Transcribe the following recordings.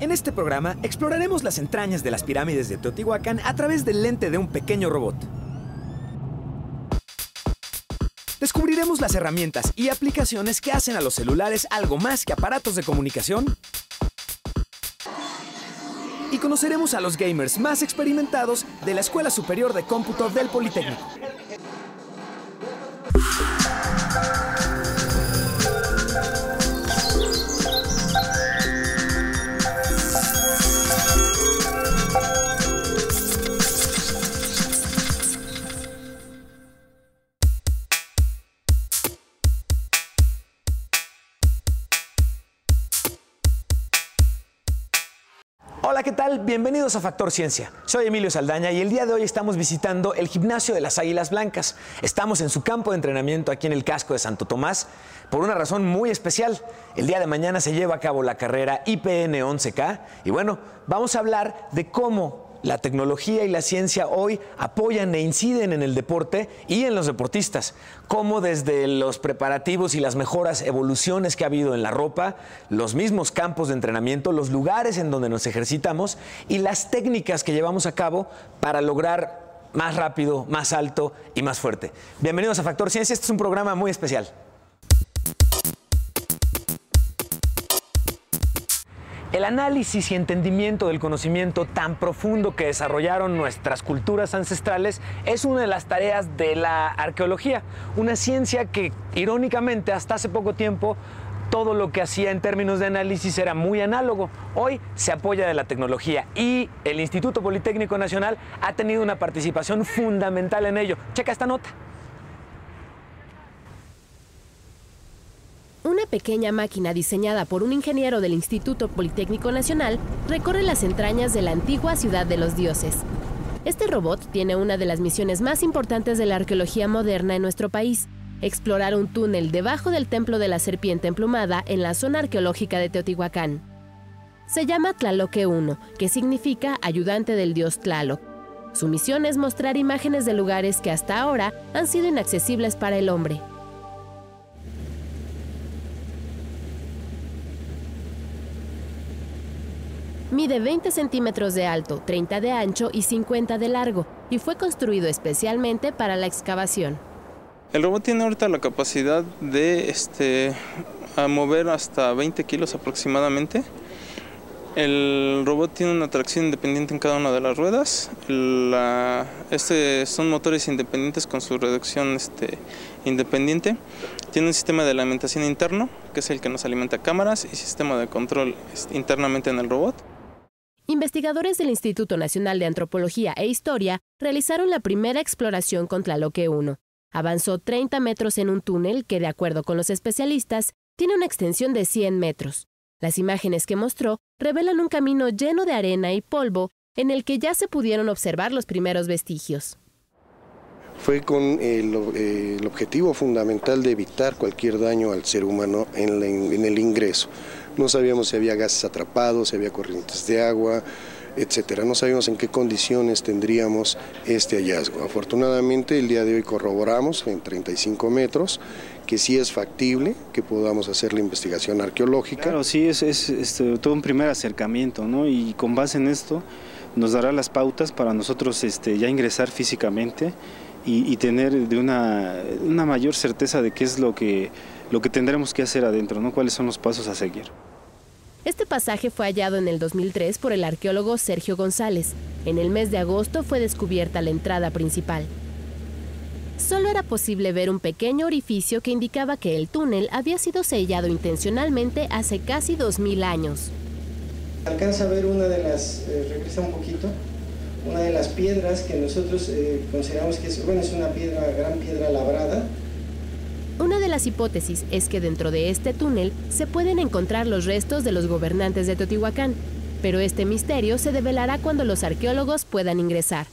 En este programa exploraremos las entrañas de las pirámides de Teotihuacán a través del lente de un pequeño robot. Descubriremos las herramientas y aplicaciones que hacen a los celulares algo más que aparatos de comunicación. Y conoceremos a los gamers más experimentados de la Escuela Superior de Cómputo del Politécnico. ¿Qué tal? Bienvenidos a Factor Ciencia. Soy Emilio Saldaña y el día de hoy estamos visitando el gimnasio de las Águilas Blancas. Estamos en su campo de entrenamiento aquí en el casco de Santo Tomás por una razón muy especial. El día de mañana se lleva a cabo la carrera IPN 11K y bueno, vamos a hablar de cómo la tecnología y la ciencia hoy apoyan e inciden en el deporte y en los deportistas, como desde los preparativos y las mejoras evoluciones que ha habido en la ropa, los mismos campos de entrenamiento, los lugares en donde nos ejercitamos y las técnicas que llevamos a cabo para lograr más rápido, más alto y más fuerte. Bienvenidos a Factor Ciencia, este es un programa muy especial. El análisis y entendimiento del conocimiento tan profundo que desarrollaron nuestras culturas ancestrales es una de las tareas de la arqueología, una ciencia que irónicamente hasta hace poco tiempo todo lo que hacía en términos de análisis era muy análogo. Hoy se apoya de la tecnología y el Instituto Politécnico Nacional ha tenido una participación fundamental en ello. Checa esta nota. Una pequeña máquina diseñada por un ingeniero del Instituto Politécnico Nacional recorre las entrañas de la antigua ciudad de los dioses. Este robot tiene una de las misiones más importantes de la arqueología moderna en nuestro país, explorar un túnel debajo del templo de la serpiente emplumada en la zona arqueológica de Teotihuacán. Se llama Tlaloque 1, que significa ayudante del dios Tlaloc. Su misión es mostrar imágenes de lugares que hasta ahora han sido inaccesibles para el hombre. Mide 20 centímetros de alto, 30 de ancho y 50 de largo, y fue construido especialmente para la excavación. El robot tiene ahorita la capacidad de este, a mover hasta 20 kilos aproximadamente. El robot tiene una tracción independiente en cada una de las ruedas. La, este son motores independientes con su reducción este, independiente. Tiene un sistema de alimentación interno, que es el que nos alimenta cámaras, y sistema de control este, internamente en el robot. Investigadores del Instituto Nacional de Antropología e Historia realizaron la primera exploración con Tlaloque 1. Avanzó 30 metros en un túnel que, de acuerdo con los especialistas, tiene una extensión de 100 metros. Las imágenes que mostró revelan un camino lleno de arena y polvo en el que ya se pudieron observar los primeros vestigios. Fue con el, objetivo fundamental de evitar cualquier daño al ser humano en el ingreso. No sabíamos si había gases atrapados, si había corrientes de agua, etcétera. No sabíamos en qué condiciones tendríamos este hallazgo. Afortunadamente el día de hoy corroboramos en 35 metros que sí es factible que podamos hacer la investigación arqueológica. Claro, sí, es, es, es todo un primer acercamiento, ¿no? Y con base en esto nos dará las pautas para nosotros este, ya ingresar físicamente y, y tener de una, una mayor certeza de qué es lo que, lo que tendremos que hacer adentro, ¿no? cuáles son los pasos a seguir. Este pasaje fue hallado en el 2003 por el arqueólogo Sergio González. En el mes de agosto fue descubierta la entrada principal. Solo era posible ver un pequeño orificio que indicaba que el túnel había sido sellado intencionalmente hace casi 2000 años. Alcanza a ver una de las, eh, regresa un poquito, una de las piedras que nosotros eh, consideramos que es, bueno, es una piedra, gran piedra labrada, una de las hipótesis es que dentro de este túnel se pueden encontrar los restos de los gobernantes de Teotihuacán, pero este misterio se develará cuando los arqueólogos puedan ingresar.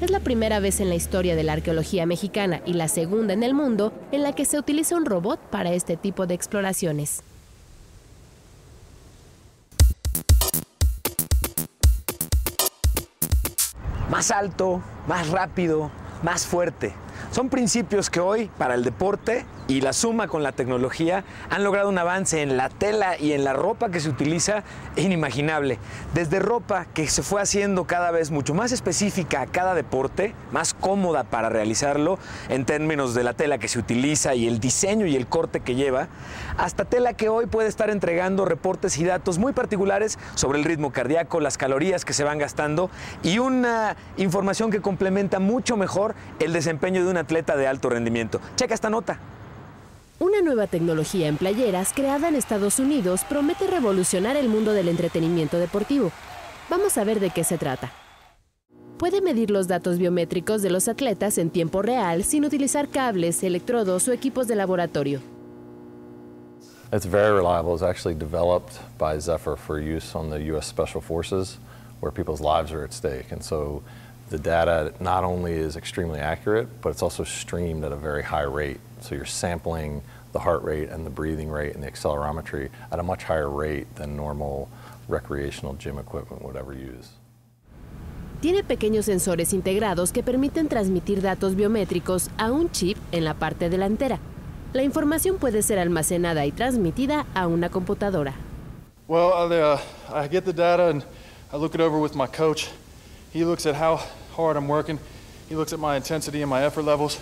Es la primera vez en la historia de la arqueología mexicana y la segunda en el mundo en la que se utiliza un robot para este tipo de exploraciones. Más alto, más rápido, más fuerte. Son principios que hoy para el deporte y la suma con la tecnología han logrado un avance en la tela y en la ropa que se utiliza inimaginable. Desde ropa que se fue haciendo cada vez mucho más específica a cada deporte, más cómoda para realizarlo en términos de la tela que se utiliza y el diseño y el corte que lleva, hasta tela que hoy puede estar entregando reportes y datos muy particulares sobre el ritmo cardíaco, las calorías que se van gastando y una información que complementa mucho mejor el desempeño de un atleta de alto rendimiento. Checa esta nota. Una nueva tecnología en playeras creada en Estados Unidos promete revolucionar el mundo del entretenimiento deportivo. Vamos a ver de qué se trata. Puede medir los datos biométricos de los atletas en tiempo real sin utilizar cables, electrodos o equipos de laboratorio. It's very reliable. It's actually developed by Zephyr for use on the U.S. Special Forces, where people's lives are at stake. The data not only is extremely accurate, but it's also streamed at a very high rate. So you're sampling the heart rate and the breathing rate and the accelerometry at a much higher rate than normal recreational gym equipment would ever use. Tiene pequeños sensores integrados que permiten transmitir datos biométricos a un chip en la parte delantera. La información puede ser almacenada y transmitida a una computadora. Well, uh, I get the data and I look it over with my coach. He looks at how hard I'm working. He looks at my intensity and my effort levels.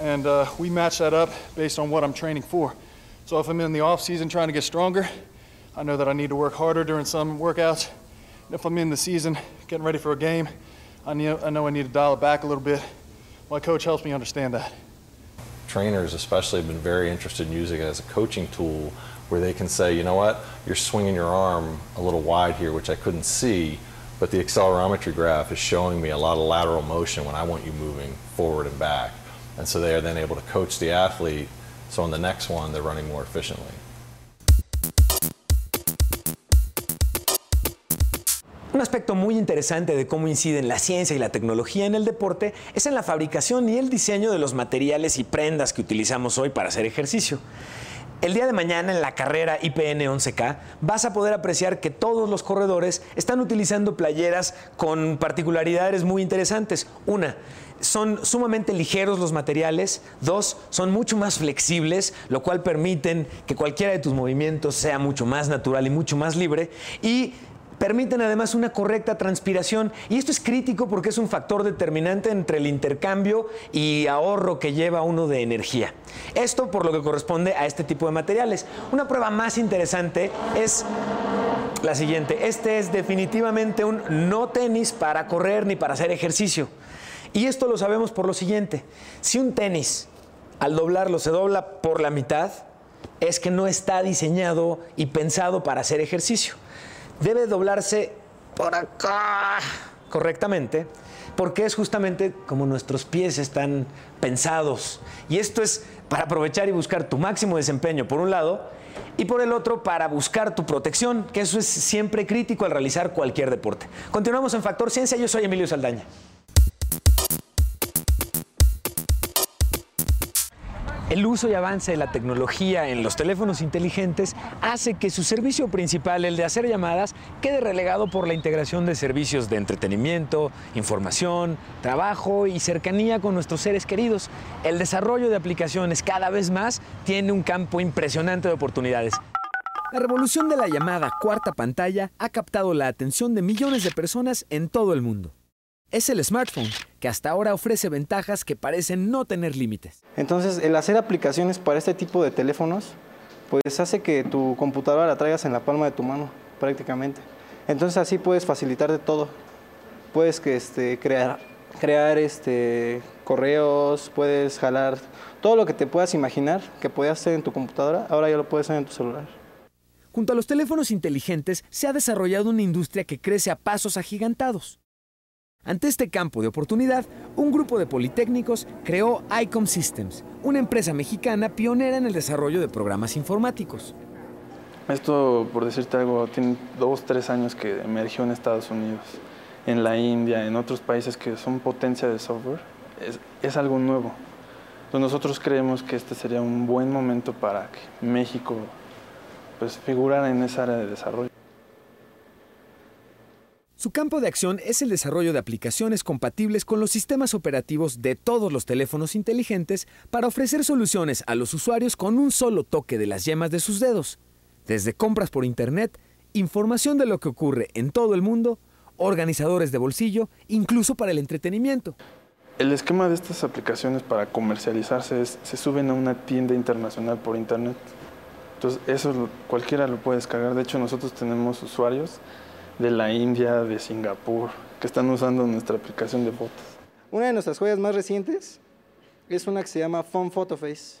And uh, we match that up based on what I'm training for. So if I'm in the off season trying to get stronger, I know that I need to work harder during some workouts. And If I'm in the season getting ready for a game, I, I know I need to dial it back a little bit. My coach helps me understand that. Trainers, especially, have been very interested in using it as a coaching tool where they can say, you know what, you're swinging your arm a little wide here, which I couldn't see, but the accelerometry graph is showing me a lot of lateral motion when I want you moving forward and back. And so they are then able to coach the athlete so on the next one they're running more efficiently. Un aspecto muy interesante de cómo inciden la ciencia y la tecnología en el deporte es en la fabricación y el diseño de los materiales y prendas que utilizamos hoy para hacer ejercicio. El día de mañana en la carrera IPN 11K vas a poder apreciar que todos los corredores están utilizando playeras con particularidades muy interesantes. Una, son sumamente ligeros los materiales. Dos, son mucho más flexibles, lo cual permiten que cualquiera de tus movimientos sea mucho más natural y mucho más libre. Y permiten además una correcta transpiración y esto es crítico porque es un factor determinante entre el intercambio y ahorro que lleva uno de energía. Esto por lo que corresponde a este tipo de materiales. Una prueba más interesante es la siguiente. Este es definitivamente un no tenis para correr ni para hacer ejercicio. Y esto lo sabemos por lo siguiente. Si un tenis al doblarlo se dobla por la mitad, es que no está diseñado y pensado para hacer ejercicio debe doblarse por acá correctamente, porque es justamente como nuestros pies están pensados. Y esto es para aprovechar y buscar tu máximo desempeño, por un lado, y por el otro para buscar tu protección, que eso es siempre crítico al realizar cualquier deporte. Continuamos en Factor Ciencia, yo soy Emilio Saldaña. El uso y avance de la tecnología en los teléfonos inteligentes hace que su servicio principal, el de hacer llamadas, quede relegado por la integración de servicios de entretenimiento, información, trabajo y cercanía con nuestros seres queridos. El desarrollo de aplicaciones cada vez más tiene un campo impresionante de oportunidades. La revolución de la llamada cuarta pantalla ha captado la atención de millones de personas en todo el mundo es el smartphone, que hasta ahora ofrece ventajas que parecen no tener límites. Entonces, el hacer aplicaciones para este tipo de teléfonos, pues hace que tu computadora la traigas en la palma de tu mano, prácticamente. Entonces, así puedes facilitar de todo. Puedes que, este, crear, crear este, correos, puedes jalar todo lo que te puedas imaginar que podías hacer en tu computadora, ahora ya lo puedes hacer en tu celular. Junto a los teléfonos inteligentes se ha desarrollado una industria que crece a pasos agigantados. Ante este campo de oportunidad, un grupo de politécnicos creó ICOM Systems, una empresa mexicana pionera en el desarrollo de programas informáticos. Esto, por decirte algo, tiene dos, tres años que emergió en Estados Unidos, en la India, en otros países que son potencia de software. Es, es algo nuevo. Entonces nosotros creemos que este sería un buen momento para que México pues, figurara en esa área de desarrollo. Su campo de acción es el desarrollo de aplicaciones compatibles con los sistemas operativos de todos los teléfonos inteligentes para ofrecer soluciones a los usuarios con un solo toque de las yemas de sus dedos. Desde compras por Internet, información de lo que ocurre en todo el mundo, organizadores de bolsillo, incluso para el entretenimiento. El esquema de estas aplicaciones para comercializarse es, se suben a una tienda internacional por Internet. Entonces, eso cualquiera lo puede descargar. De hecho, nosotros tenemos usuarios de la India, de Singapur, que están usando nuestra aplicación de fotos. Una de nuestras joyas más recientes es una que se llama Phone Photoface.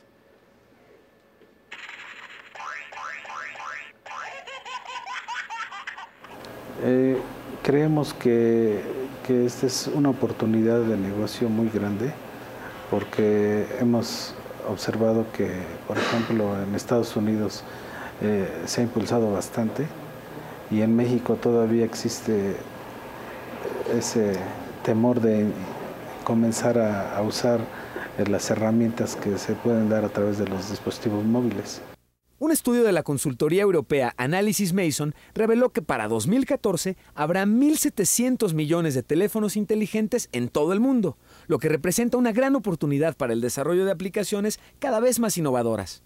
Eh, creemos que, que esta es una oportunidad de negocio muy grande porque hemos observado que, por ejemplo, en Estados Unidos eh, se ha impulsado bastante y en México todavía existe ese temor de comenzar a, usar eh, las herramientas que se pueden dar a través de los dispositivos móviles. Un estudio de la consultoría europea Analysis Mason reveló que para 2014 habrá 1.700 millones de teléfonos inteligentes en todo el mundo, lo que representa una gran oportunidad para el desarrollo de aplicaciones cada vez más innovadoras.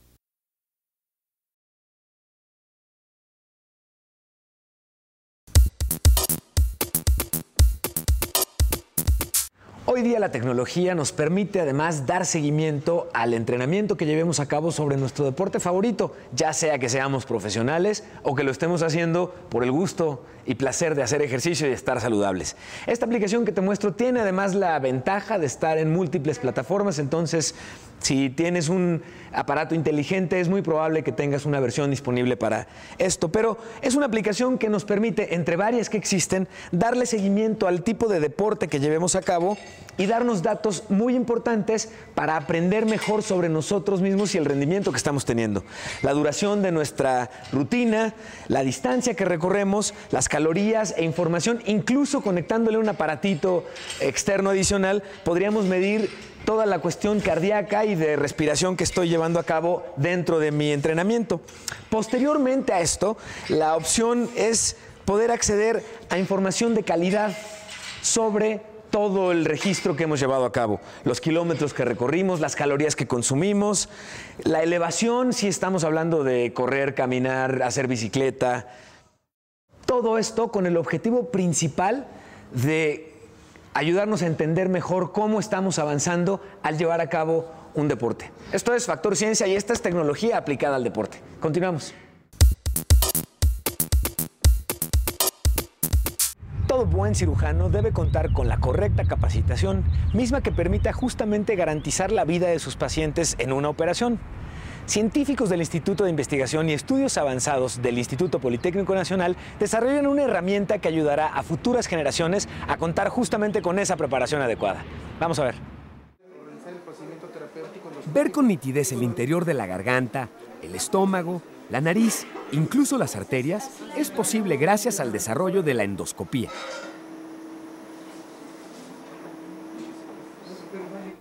Hoy día la tecnología nos permite además dar seguimiento al entrenamiento que llevemos a cabo sobre nuestro deporte favorito, ya sea que seamos profesionales o que lo estemos haciendo por el gusto y placer de hacer ejercicio y estar saludables. Esta aplicación que te muestro tiene además la ventaja de estar en múltiples plataformas, entonces si tienes un aparato inteligente es muy probable que tengas una versión disponible para esto, pero es una aplicación que nos permite, entre varias que existen, darle seguimiento al tipo de deporte que llevemos a cabo y darnos datos muy importantes para aprender mejor sobre nosotros mismos y el rendimiento que estamos teniendo. La duración de nuestra rutina, la distancia que recorremos, las calorías e información, incluso conectándole un aparatito externo adicional, podríamos medir toda la cuestión cardíaca y de respiración que estoy llevando a cabo dentro de mi entrenamiento. Posteriormente a esto, la opción es poder acceder a información de calidad sobre todo el registro que hemos llevado a cabo, los kilómetros que recorrimos, las calorías que consumimos, la elevación, si estamos hablando de correr, caminar, hacer bicicleta, todo esto con el objetivo principal de ayudarnos a entender mejor cómo estamos avanzando al llevar a cabo un deporte. Esto es Factor Ciencia y esta es tecnología aplicada al deporte. Continuamos. Todo buen cirujano debe contar con la correcta capacitación, misma que permita justamente garantizar la vida de sus pacientes en una operación. Científicos del Instituto de Investigación y Estudios Avanzados del Instituto Politécnico Nacional desarrollan una herramienta que ayudará a futuras generaciones a contar justamente con esa preparación adecuada. Vamos a ver. Ver con nitidez el interior de la garganta, el estómago, la nariz, incluso las arterias, es posible gracias al desarrollo de la endoscopía.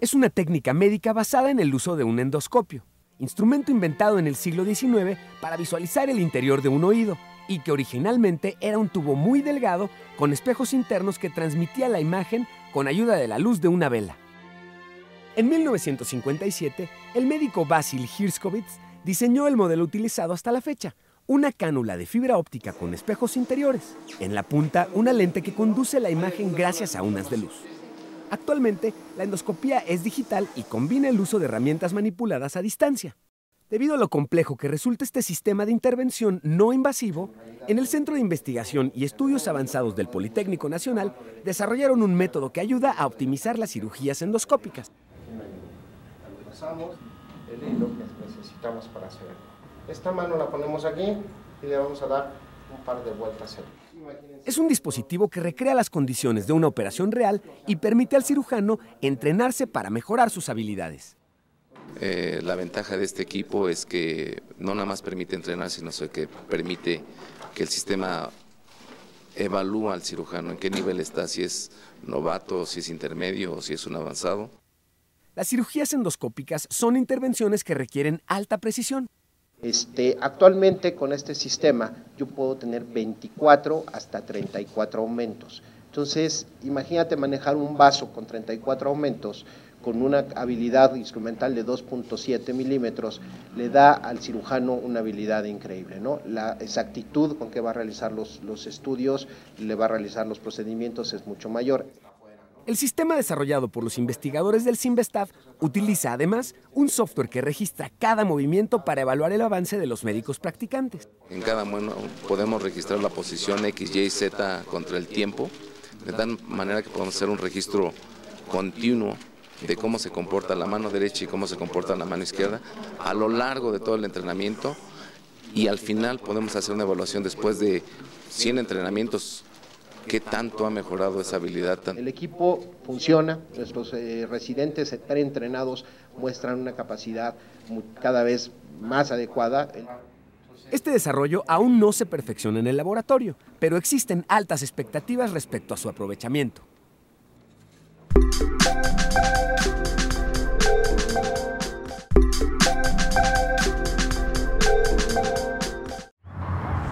Es una técnica médica basada en el uso de un endoscopio, instrumento inventado en el siglo XIX para visualizar el interior de un oído y que originalmente era un tubo muy delgado con espejos internos que transmitía la imagen con ayuda de la luz de una vela. En 1957, el médico Basil Hirskovitz diseñó el modelo utilizado hasta la fecha, una cánula de fibra óptica con espejos interiores. En la punta, una lente que conduce la imagen gracias a unas de luz. Actualmente, la endoscopía es digital y combina el uso de herramientas manipuladas a distancia. Debido a lo complejo que resulta este sistema de intervención no invasivo, en el Centro de Investigación y Estudios Avanzados del Politécnico Nacional desarrollaron un método que ayuda a optimizar las cirugías endoscópicas. Pasamos el hilo que necesitamos para hacer. Esta mano la ponemos aquí y le vamos a dar un par de vueltas. Es un dispositivo que recrea las condiciones de una operación real y permite al cirujano entrenarse para mejorar sus habilidades. Eh, la ventaja de este equipo es que no nada más permite entrenar, sino que permite que el sistema evalúa al cirujano en qué nivel está, si es novato, si es intermedio o si es un avanzado. Las cirugías endoscópicas son intervenciones que requieren alta precisión. Este, actualmente con este sistema yo puedo tener 24 hasta 34 aumentos. Entonces, imagínate manejar un vaso con 34 aumentos con una habilidad instrumental de 2.7 milímetros, le da al cirujano una habilidad increíble, ¿no? La exactitud con que va a realizar los, los estudios, le va a realizar los procedimientos es mucho mayor. El sistema desarrollado por los investigadores del Simvestav utiliza además un software que registra cada movimiento para evaluar el avance de los médicos practicantes. En cada mano podemos registrar la posición X, Y, Z contra el tiempo, de tal manera que podemos hacer un registro continuo de cómo se comporta la mano derecha y cómo se comporta la mano izquierda a lo largo de todo el entrenamiento y al final podemos hacer una evaluación después de 100 entrenamientos ¿Qué tanto ha mejorado esa habilidad? El equipo funciona, nuestros eh, residentes preentrenados muestran una capacidad cada vez más adecuada. Este desarrollo aún no se perfecciona en el laboratorio, pero existen altas expectativas respecto a su aprovechamiento.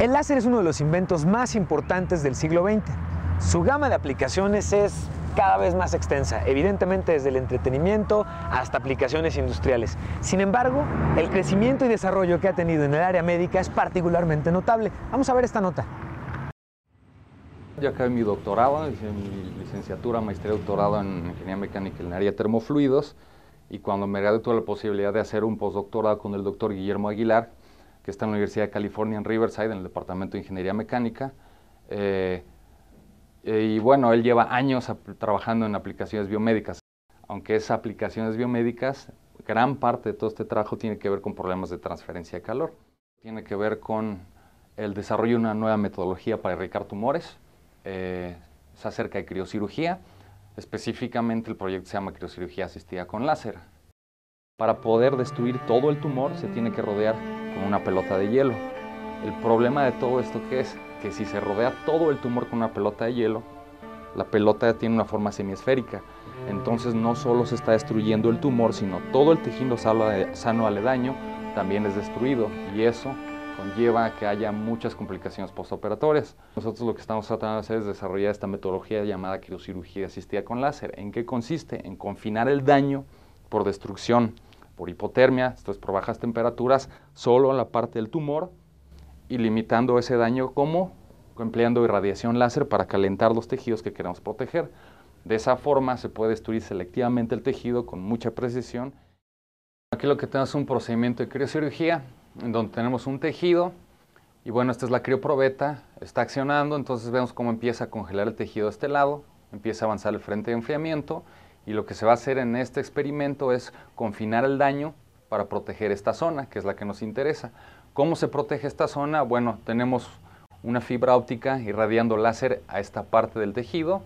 El láser es uno de los inventos más importantes del siglo XX. Su gama de aplicaciones es cada vez más extensa, evidentemente desde el entretenimiento hasta aplicaciones industriales. Sin embargo, el crecimiento y desarrollo que ha tenido en el área médica es particularmente notable. Vamos a ver esta nota. Yo acabé mi doctorado, hice mi licenciatura, maestría, doctorado en ingeniería mecánica en el área termofluidos y cuando me gradué tuve la posibilidad de hacer un postdoctorado con el doctor Guillermo Aguilar, que está en la Universidad de California en Riverside, en el Departamento de Ingeniería Mecánica. Eh, y bueno, él lleva años trabajando en aplicaciones biomédicas. Aunque es aplicaciones biomédicas, gran parte de todo este trabajo tiene que ver con problemas de transferencia de calor. Tiene que ver con el desarrollo de una nueva metodología para erradicar tumores. Eh, es acerca de criocirugía. Específicamente el proyecto se llama criocirugía asistida con láser. Para poder destruir todo el tumor se tiene que rodear con una pelota de hielo. El problema de todo esto que es que si se rodea todo el tumor con una pelota de hielo, la pelota tiene una forma semiesférica. Entonces no solo se está destruyendo el tumor, sino todo el tejido sano aledaño también es destruido y eso conlleva a que haya muchas complicaciones postoperatorias. Nosotros lo que estamos tratando de hacer es desarrollar esta metodología llamada criocirugía asistida con láser. ¿En qué consiste? En confinar el daño por destrucción por hipotermia, esto es por bajas temperaturas, solo en la parte del tumor y limitando ese daño como empleando irradiación láser para calentar los tejidos que queremos proteger. De esa forma se puede destruir selectivamente el tejido con mucha precisión. Aquí lo que tenemos es un procedimiento de criocirugía en donde tenemos un tejido y bueno, esta es la crioprobeta, está accionando, entonces vemos cómo empieza a congelar el tejido de este lado, empieza a avanzar el frente de enfriamiento y lo que se va a hacer en este experimento es confinar el daño para proteger esta zona, que es la que nos interesa. ¿Cómo se protege esta zona? Bueno, tenemos una fibra óptica irradiando láser a esta parte del tejido.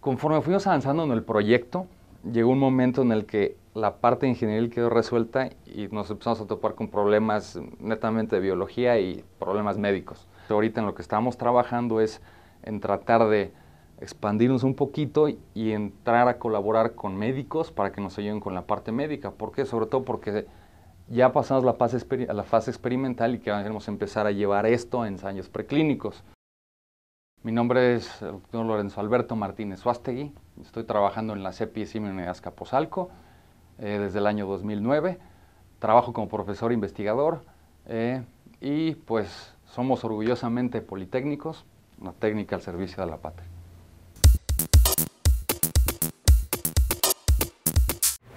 Conforme fuimos avanzando en el proyecto, llegó un momento en el que la parte de ingeniería quedó resuelta y nos empezamos a topar con problemas netamente de biología y problemas médicos. Ahorita en lo que estamos trabajando es en tratar de expandirnos un poquito y entrar a colaborar con médicos para que nos ayuden con la parte médica. ¿Por qué? Sobre todo porque ya pasamos la fase, la fase experimental y queremos empezar a llevar esto a ensayos preclínicos. Mi nombre es el doctor Lorenzo Alberto Martínez Suástegui. Estoy trabajando en la CEPI de Azcapotzalco eh, desde el año 2009. Trabajo como profesor investigador eh, y pues somos orgullosamente politécnicos, una técnica al servicio de la patria.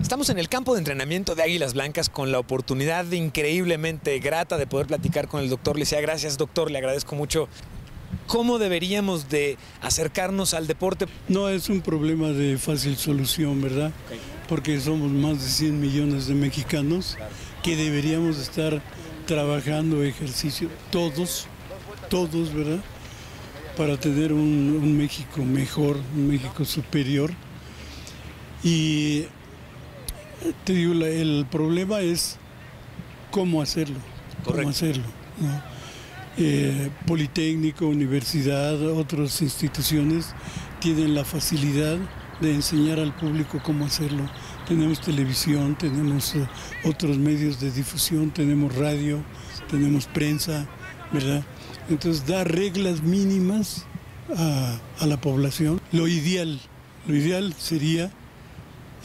Estamos en el campo de entrenamiento de Águilas Blancas con la oportunidad increíblemente grata de poder platicar con el doctor Licea. Gracias, doctor, le agradezco mucho. ¿Cómo deberíamos de acercarnos al deporte? No es un problema de fácil solución, ¿verdad? Porque somos más de 100 millones de mexicanos que deberíamos estar trabajando ejercicio, todos, todos, ¿verdad? Para tener un, un México mejor, un México superior. Y te digo, el problema es cómo hacerlo. Cómo hacerlo. Eh, Politécnico, universidad, otras instituciones tienen la facilidad de enseñar al público cómo hacerlo tenemos televisión, tenemos eh, otros medios de difusión, tenemos radio, tenemos prensa, ¿verdad? Entonces, dar reglas mínimas a, a la población. Lo ideal, lo ideal sería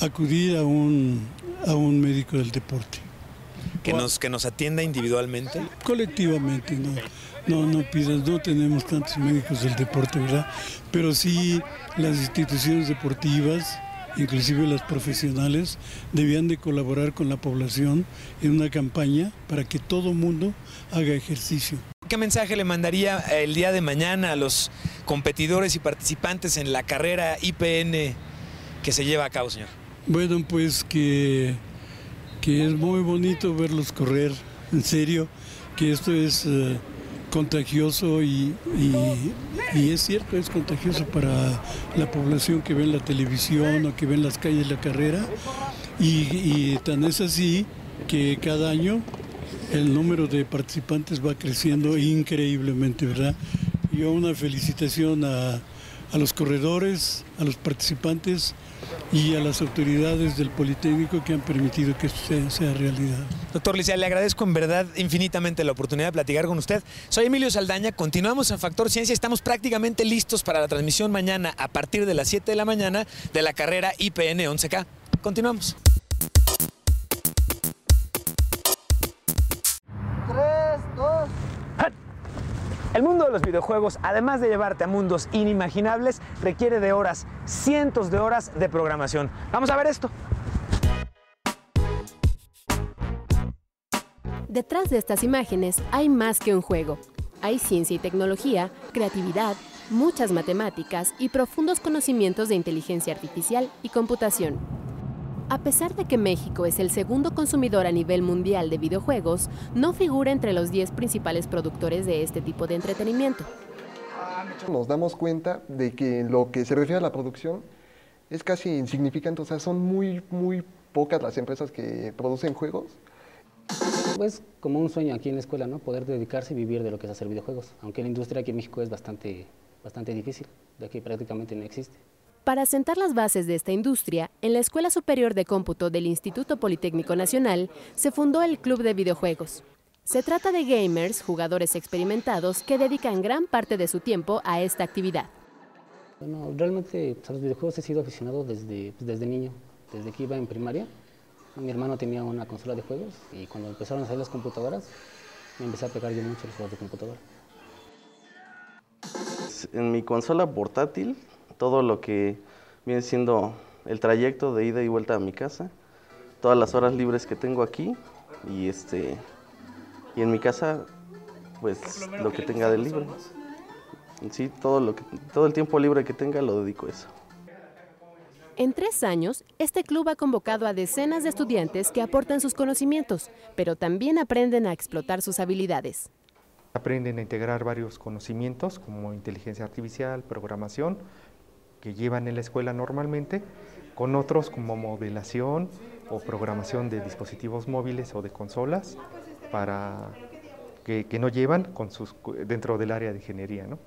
acudir a un, a un médico del deporte. Que nos, que nos atienda individualmente. Colectivamente, no. No, no pidas, no tenemos tantos médicos del deporte, ¿verdad? Pero sí las instituciones deportivas, inclusive las profesionales, debían de colaborar con la población en una campaña para que todo mundo haga ejercicio. ¿Qué mensaje le mandaría el día de mañana a los competidores y participantes en la carrera IPN que se lleva a cabo, señor? Bueno, pues que, que es muy bonito verlos correr, en serio, que esto es eh, contagioso y, y- es cierto, es contagioso para la población que ve en la televisión o que ve en las calles la carrera. Y, y tan es así que cada año el número de participantes va creciendo increíblemente, ¿verdad? Yo una felicitación a, a los corredores, a los participantes y a las autoridades del Politécnico que han permitido que esto sea, realidad. Doctor Licia, le agradezco en verdad infinitamente la oportunidad de platicar con usted. Soy Emilio Saldaña, continuamos en Factor Ciencia, estamos prácticamente listos para la transmisión mañana a partir de las 7 de la mañana de la carrera IPN 11K. Continuamos. Los videojuegos, además de llevarte a mundos inimaginables, requiere de horas, cientos de horas de programación. Vamos a ver esto. Detrás de estas imágenes hay más que un juego. Hay ciencia y tecnología, creatividad, muchas matemáticas y profundos conocimientos de inteligencia artificial y computación. A pesar de que México es el segundo consumidor a nivel mundial de videojuegos, no figura entre los 10 principales productores de este tipo de entretenimiento. Nos damos cuenta de que en lo que se refiere a la producción es casi insignificante, o sea, son muy, muy pocas las empresas que producen juegos. Pues como un sueño aquí en la escuela, ¿no? Poder dedicarse y vivir de lo que es hacer videojuegos. Aunque la industria aquí en México es bastante, bastante difícil, de que prácticamente no existe. Para sentar las bases de esta industria, en la Escuela Superior de Cómputo del Instituto Politécnico Nacional se fundó el Club de Videojuegos. Se trata de gamers, jugadores experimentados, que dedican gran parte de su tiempo a esta actividad. Bueno, realmente pues, a los videojuegos he sido aficionado desde, pues, desde niño, desde que iba en primaria. Mi hermano tenía una consola de juegos y cuando empezaron a salir las computadoras, me empecé a pegar yo mucho a los juegos de computadora. En mi consola portátil, todo lo que viene siendo el trayecto de ida y vuelta a mi casa, todas las horas libres que tengo aquí y este y en mi casa pues lo que tenga de libre. Sí, todo lo que todo el tiempo libre que tenga lo dedico a eso. En tres años, este club ha convocado a decenas de estudiantes que aportan sus conocimientos, pero también aprenden a explotar sus habilidades. Aprenden a integrar varios conocimientos como inteligencia artificial, programación, que llevan en la escuela normalmente, con otros como modelación o programación de dispositivos móviles o de consolas para que, que no llevan con sus, dentro del área de ingeniería. ¿no?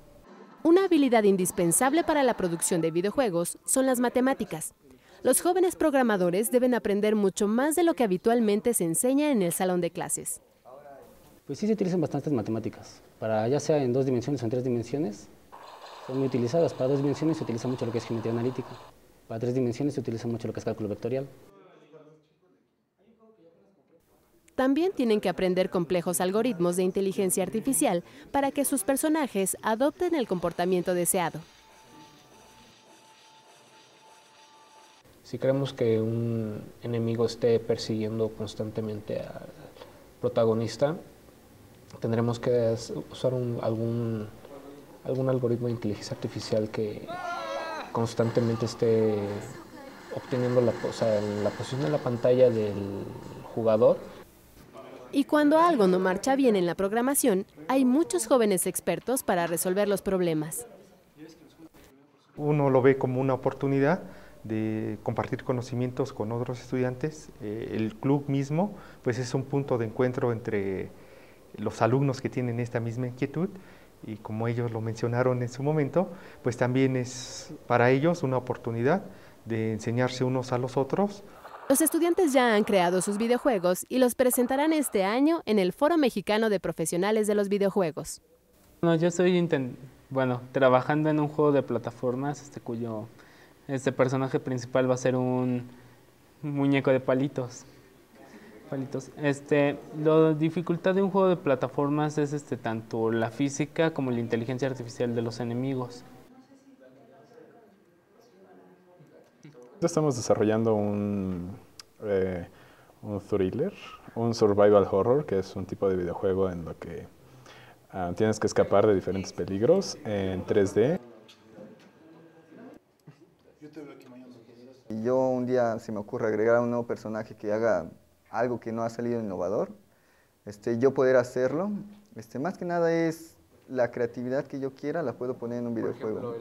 Una habilidad indispensable para la producción de videojuegos son las matemáticas. Los jóvenes programadores deben aprender mucho más de lo que habitualmente se enseña en el salón de clases. Pues sí se utilizan bastantes matemáticas, para ya sea en dos dimensiones o en tres dimensiones, son muy utilizadas. Para dos dimensiones se utiliza mucho lo que es geometría analítica, para tres dimensiones se utiliza mucho lo que es cálculo vectorial. También tienen que aprender complejos algoritmos de inteligencia artificial para que sus personajes adopten el comportamiento deseado. Si queremos que un enemigo esté persiguiendo constantemente al protagonista, tendremos que usar un- algún, algún algoritmo de inteligencia artificial que constantemente esté obteniendo la, po- o sea, la posición de la pantalla del jugador Y cuando algo no marcha bien en la programación, hay muchos jóvenes expertos para resolver los problemas. Uno lo ve como una oportunidad de compartir conocimientos con otros estudiantes. Eh, el club mismo pues es un punto de encuentro entre los alumnos que tienen esta misma inquietud y como ellos lo mencionaron en su momento, pues también es para ellos una oportunidad de enseñarse unos a los otros Los estudiantes ya han creado sus videojuegos y los presentarán este año en el Foro Mexicano de Profesionales de los Videojuegos. No, yo estoy bueno, trabajando en un juego de plataformas este, cuyo este personaje principal va a ser un muñeco de palitos. Palitos. Este, la dificultad de un juego de plataformas es este, tanto la física como la inteligencia artificial de los enemigos. Estamos desarrollando un, eh, un thriller, un survival horror, que es un tipo de videojuego en lo que ah, tienes que escapar de diferentes peligros en 3D. Y yo un día se me ocurre agregar a un nuevo personaje que haga algo que no ha salido innovador, este, yo poder hacerlo, este, más que nada es la creatividad que yo quiera, la puedo poner en un videojuego.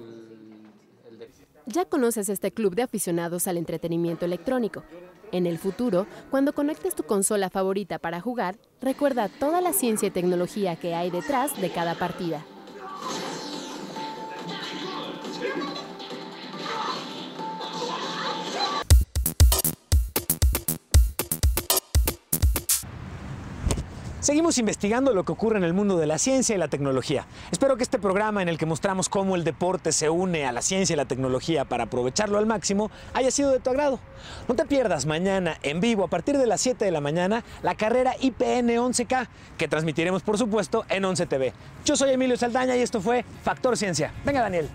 Ya conoces este club de aficionados al entretenimiento electrónico. En el futuro, cuando conectes tu consola favorita para jugar, recuerda toda la ciencia y tecnología que hay detrás de cada partida. Seguimos investigando lo que ocurre en el mundo de la ciencia y la tecnología. Espero que este programa en el que mostramos cómo el deporte se une a la ciencia y la tecnología para aprovecharlo al máximo haya sido de tu agrado. No te pierdas mañana en vivo a partir de las 7 de la mañana la carrera IPN 11K que transmitiremos por supuesto en 11 TV. Yo soy Emilio Saldaña y esto fue Factor Ciencia. Venga Daniel.